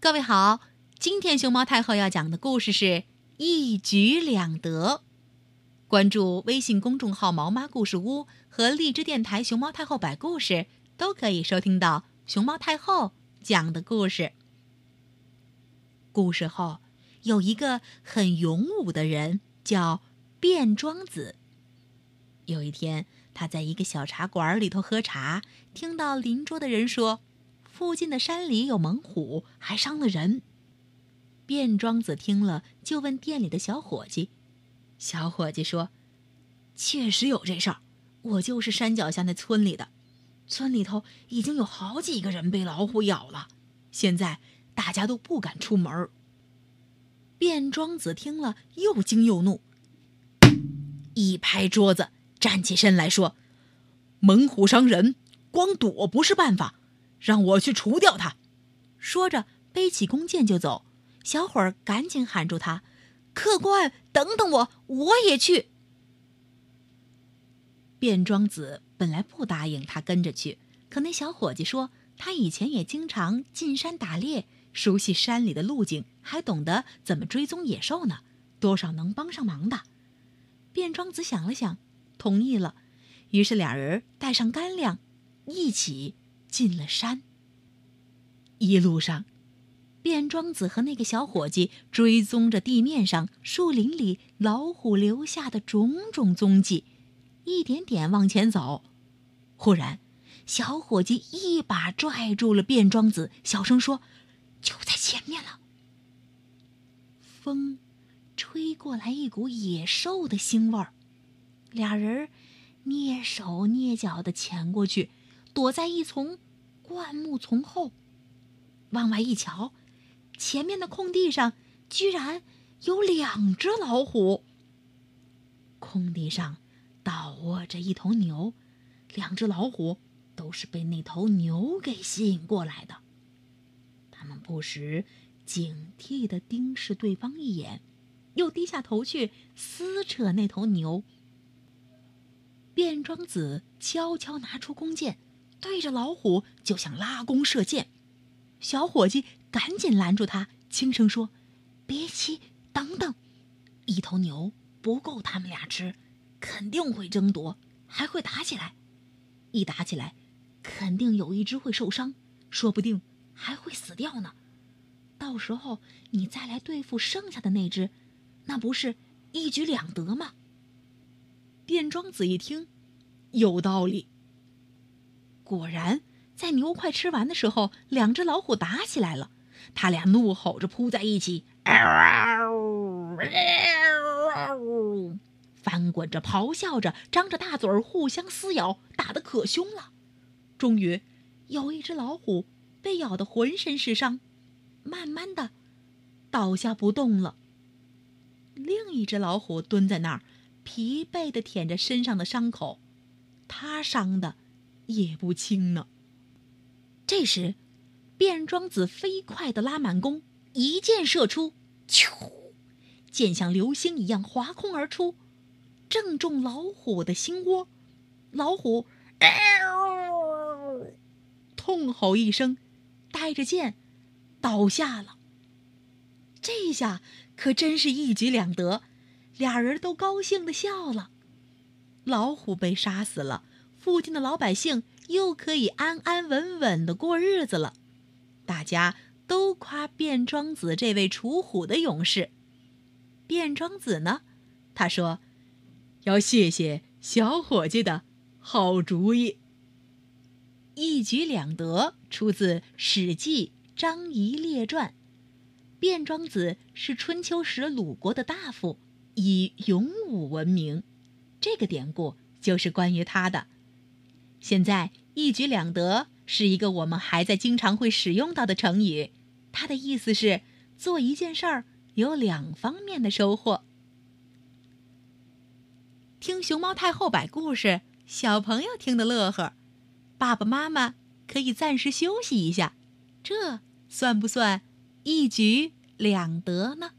各位好，今天熊猫太后要讲的故事是一举两得。关注微信公众号“毛妈故事屋”和荔枝电台“熊猫太后摆故事”，都可以收听到熊猫太后讲的故事。故事后有一个很勇武的人，叫卞庄子。有一天，他在一个小茶馆里头喝茶，听到邻桌的人说。附近的山里有猛虎，还伤了人。卞庄子听了，就问店里的小伙计。小伙计说：“确实有这事儿，我就是山脚下那村里的，村里头已经有好几个人被老虎咬了，现在大家都不敢出门。”卞庄子听了，又惊又怒，一拍桌子，站起身来说：“猛虎伤人，光躲不是办法。”让我去除掉他，说着背起弓箭就走。小伙儿赶紧喊住他：“客官，等等我，我也去。”卞庄子本来不答应他跟着去，可那小伙计说他以前也经常进山打猎，熟悉山里的路径，还懂得怎么追踪野兽呢，多少能帮上忙的。卞庄子想了想，同意了。于是俩人带上干粮，一起。进了山。一路上，卞庄子和那个小伙计追踪着地面上、树林里老虎留下的种种踪迹，一点点往前走。忽然，小伙计一把拽住了卞庄子，小声说：“就在前面了。”风吹过来一股野兽的腥味儿，俩人蹑手蹑脚的潜过去。躲在一丛灌木丛后，往外一瞧，前面的空地上居然有两只老虎。空地上倒卧着一头牛，两只老虎都是被那头牛给吸引过来的。他们不时警惕地盯视对方一眼，又低下头去撕扯那头牛。卞庄子悄悄拿出弓箭。对着老虎就想拉弓射箭，小伙计赶紧拦住他，轻声说：“别急，等等，一头牛不够他们俩吃，肯定会争夺，还会打起来。一打起来，肯定有一只会受伤，说不定还会死掉呢。到时候你再来对付剩下的那只，那不是一举两得吗？”卞庄子一听，有道理。果然，在牛快吃完的时候，两只老虎打起来了。他俩怒吼着扑在一起，翻滚着，咆哮着，张着大嘴儿，互相撕咬，打得可凶了。终于，有一只老虎被咬得浑身是伤，慢慢的倒下不动了。另一只老虎蹲在那儿，疲惫的舔着身上的伤口，它伤的。也不轻呢。这时，卞庄子飞快地拉满弓，一箭射出，咻！箭像流星一样划空而出，正中老虎的心窝。老虎痛吼一声，带着箭倒下了。这下可真是一举两得，俩人都高兴地笑了。老虎被杀死了。附近的老百姓又可以安安稳稳的过日子了，大家都夸卞庄子这位除虎的勇士。卞庄子呢，他说：“要谢谢小伙计的好主意。”一举两得出自《史记·张仪列传》。卞庄子是春秋时鲁国的大夫，以勇武闻名，这个典故就是关于他的。现在一举两得是一个我们还在经常会使用到的成语，它的意思是做一件事儿有两方面的收获。听熊猫太后摆故事，小朋友听得乐呵，爸爸妈妈可以暂时休息一下，这算不算一举两得呢？